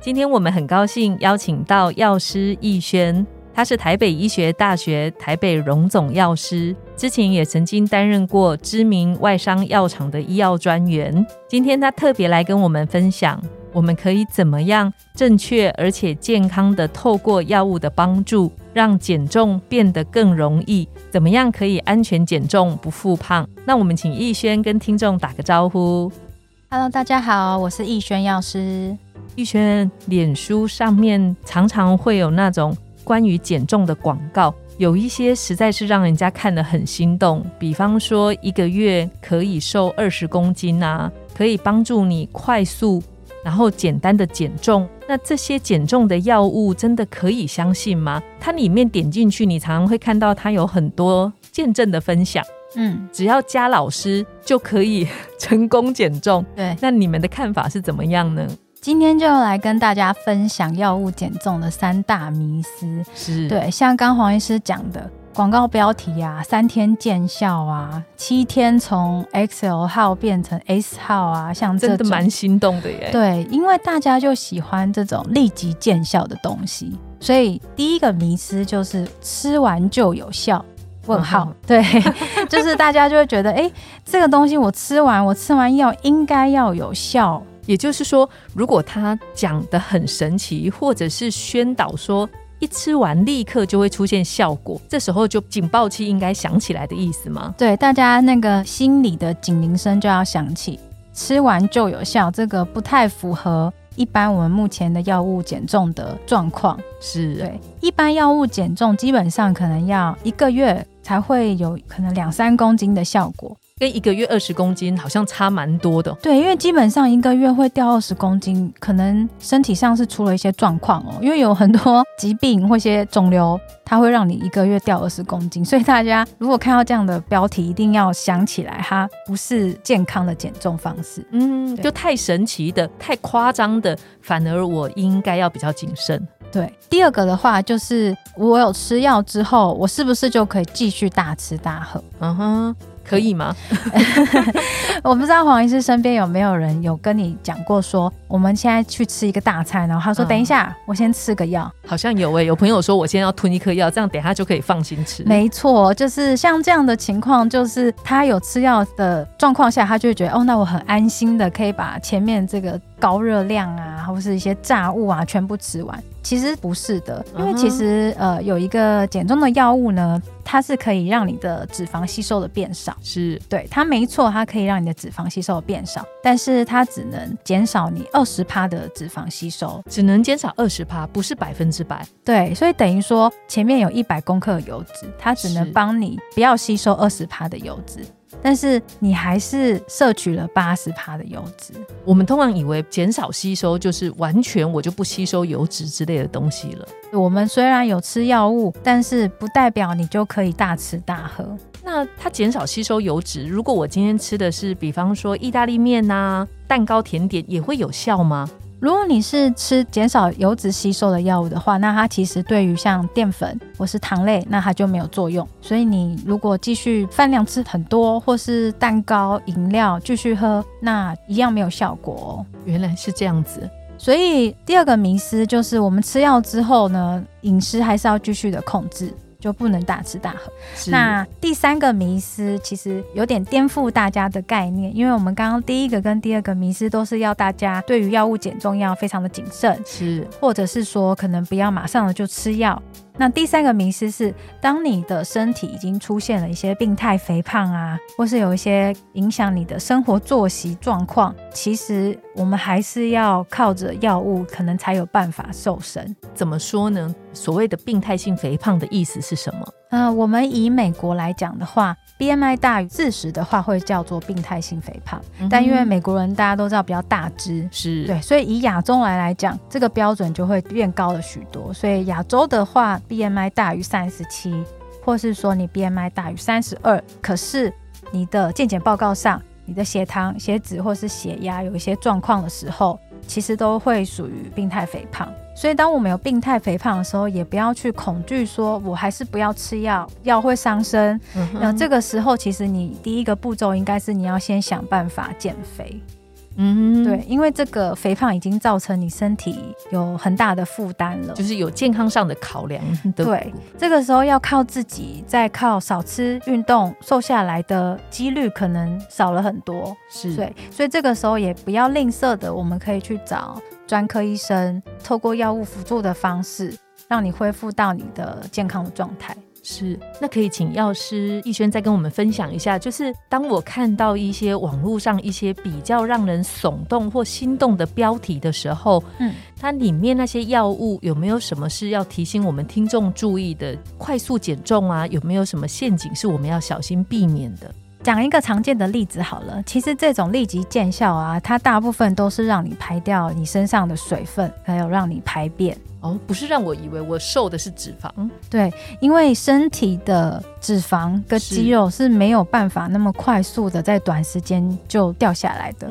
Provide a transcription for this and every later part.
今天我们很高兴邀请到药师逸轩。他是台北医学大学台北荣总药师，之前也曾经担任过知名外商药厂的医药专员。今天他特别来跟我们分享，我们可以怎么样正确而且健康的透过药物的帮助，让减重变得更容易？怎么样可以安全减重不复胖？那我们请逸轩跟听众打个招呼。Hello，大家好，我是逸轩药师。逸轩，脸书上面常常会有那种。关于减重的广告，有一些实在是让人家看得很心动。比方说，一个月可以瘦二十公斤啊，可以帮助你快速然后简单的减重。那这些减重的药物真的可以相信吗？它里面点进去，你常常会看到它有很多见证的分享。嗯，只要加老师就可以 成功减重。对，那你们的看法是怎么样呢？今天就要来跟大家分享药物减重的三大迷思。是对，像刚黄医师讲的广告标题啊，三天见效啊，七天从 XL 号变成 S 号啊，像这真的蛮心动的耶。对，因为大家就喜欢这种立即见效的东西，所以第一个迷思就是吃完就有效。问号，对，就是大家就会觉得，哎，这个东西我吃完，我吃完药应该要有效。也就是说，如果他讲的很神奇，或者是宣导说一吃完立刻就会出现效果，这时候就警报器应该响起来的意思吗？对，大家那个心里的警铃声就要响起，吃完就有效，这个不太符合一般我们目前的药物减重的状况。是对，一般药物减重基本上可能要一个月才会有可能两三公斤的效果。跟一个月二十公斤好像差蛮多的。对，因为基本上一个月会掉二十公斤，可能身体上是出了一些状况哦。因为有很多疾病或一些肿瘤，它会让你一个月掉二十公斤。所以大家如果看到这样的标题，一定要想起来，它不是健康的减重方式。嗯，就太神奇的、太夸张的，反而我应该要比较谨慎。对，第二个的话就是我有吃药之后，我是不是就可以继续大吃大喝？嗯哼。可以吗？我不知道黄医师身边有没有人有跟你讲过，说我们现在去吃一个大餐，然后他说等一下，我先吃个药。好像有诶，有朋友说我先要吞一颗药，这样等下就可以放心吃。没错，就是像这样的情况，就是他有吃药的状况下，他就会觉得哦，那我很安心的可以把前面这个高热量啊，或是一些炸物啊全部吃完。其实不是的，因为其实呃有一个减重的药物呢，它是可以让你的脂肪吸收的变少，是。对它没错，它可以让你的脂肪吸收的变少，但是它只能减少你二十趴的脂肪吸收，只能减少二十趴，不是百分之百。对，所以等于说前面有一百公克油脂，它只能帮你不要吸收二十趴的油脂。但是你还是摄取了八十帕的油脂。我们通常以为减少吸收就是完全我就不吸收油脂之类的东西了。我们虽然有吃药物，但是不代表你就可以大吃大喝。那它减少吸收油脂，如果我今天吃的是，比方说意大利面呐、蛋糕、甜点，也会有效吗？如果你是吃减少油脂吸收的药物的话，那它其实对于像淀粉或是糖类，那它就没有作用。所以你如果继续饭量吃很多，或是蛋糕、饮料继续喝，那一样没有效果。原来是这样子。所以第二个迷思就是，我们吃药之后呢，饮食还是要继续的控制。就不能大吃大喝。那第三个迷思其实有点颠覆大家的概念，因为我们刚刚第一个跟第二个迷思都是要大家对于药物减重要非常的谨慎，是，或者是说可能不要马上的就吃药。那第三个迷思是，当你的身体已经出现了一些病态肥胖啊，或是有一些影响你的生活作息状况，其实我们还是要靠着药物，可能才有办法瘦身。怎么说呢？所谓的病态性肥胖的意思是什么？呃，我们以美国来讲的话，BMI 大于四十的话，会叫做病态性肥胖。但因为美国人大家都知道比较大只，是对，所以以亚洲来来讲，这个标准就会变高了许多。所以亚洲的话，BMI 大于三十七，或是说你 BMI 大于三十二，可是你的健检报告上。你的血糖、血脂或是血压有一些状况的时候，其实都会属于病态肥胖。所以，当我们有病态肥胖的时候，也不要去恐惧说，我还是不要吃药，药会伤身。那这个时候，其实你第一个步骤应该是你要先想办法减肥。嗯，对，因为这个肥胖已经造成你身体有很大的负担了，就是有健康上的考量。对，这个时候要靠自己，再靠少吃运动瘦下来的几率可能少了很多。是，对，所以这个时候也不要吝啬的，我们可以去找专科医生，透过药物辅助的方式，让你恢复到你的健康的状态。是，那可以请药师逸轩再跟我们分享一下，就是当我看到一些网络上一些比较让人耸动或心动的标题的时候，嗯，它里面那些药物有没有什么是要提醒我们听众注意的？快速减重啊，有没有什么陷阱是我们要小心避免的？讲一个常见的例子好了，其实这种立即见效啊，它大部分都是让你排掉你身上的水分，还有让你排便。哦，不是让我以为我瘦的是脂肪，对，因为身体的脂肪跟肌肉是没有办法那么快速的在短时间就掉下来的，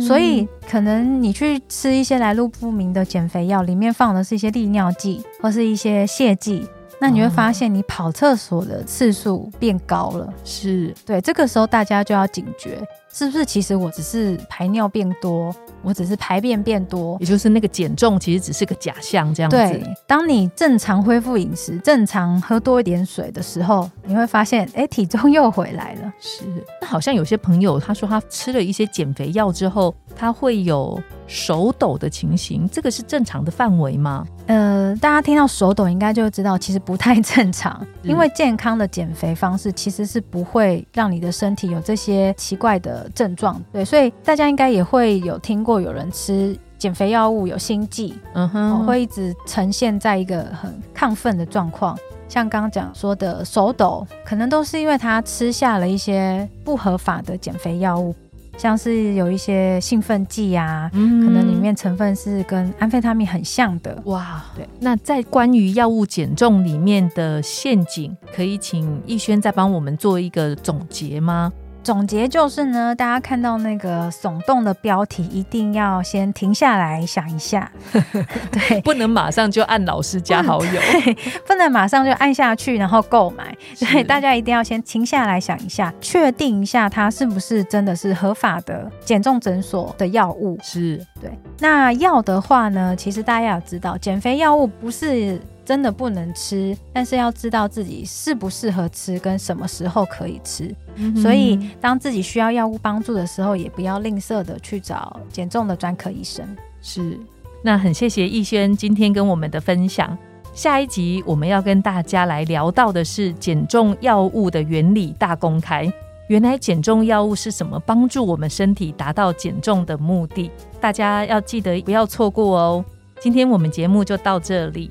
所以可能你去吃一些来路不明的减肥药，里面放的是一些利尿剂或是一些泻剂。那你会发现，你跑厕所的次数变高了，是对。这个时候大家就要警觉，是不是？其实我只是排尿变多，我只是排便变多，也就是那个减重其实只是个假象，这样子。对，当你正常恢复饮食，正常喝多一点水的时候，你会发现，哎，体重又回来了。是，那好像有些朋友他说他吃了一些减肥药之后，他会有手抖的情形，这个是正常的范围吗？呃，大家听到手抖应该就知道，其实不太正常。因为健康的减肥方式其实是不会让你的身体有这些奇怪的症状。对，所以大家应该也会有听过有人吃减肥药物有心悸，嗯哼，会一直呈现在一个很亢奋的状况。像刚刚讲说的手抖，可能都是因为他吃下了一些不合法的减肥药物。像是有一些兴奋剂啊，可能里面成分是跟安非他命很像的。哇，对。那在关于药物减重里面的陷阱，可以请逸轩再帮我们做一个总结吗？总结就是呢，大家看到那个耸动的标题，一定要先停下来想一下，对，不能马上就按老师加好友，不能马上就按下去然后购买，对，大家一定要先停下来想一下，确定一下它是不是真的是合法的减重诊所的药物，是。对。那药的话呢，其实大家要知道，减肥药物不是。真的不能吃，但是要知道自己适不适合吃，跟什么时候可以吃。所以，当自己需要药物帮助的时候，也不要吝啬的去找减重的专科医生。是，那很谢谢逸轩今天跟我们的分享。下一集我们要跟大家来聊到的是减重药物的原理大公开。原来减重药物是什么帮助我们身体达到减重的目的？大家要记得不要错过哦。今天我们节目就到这里。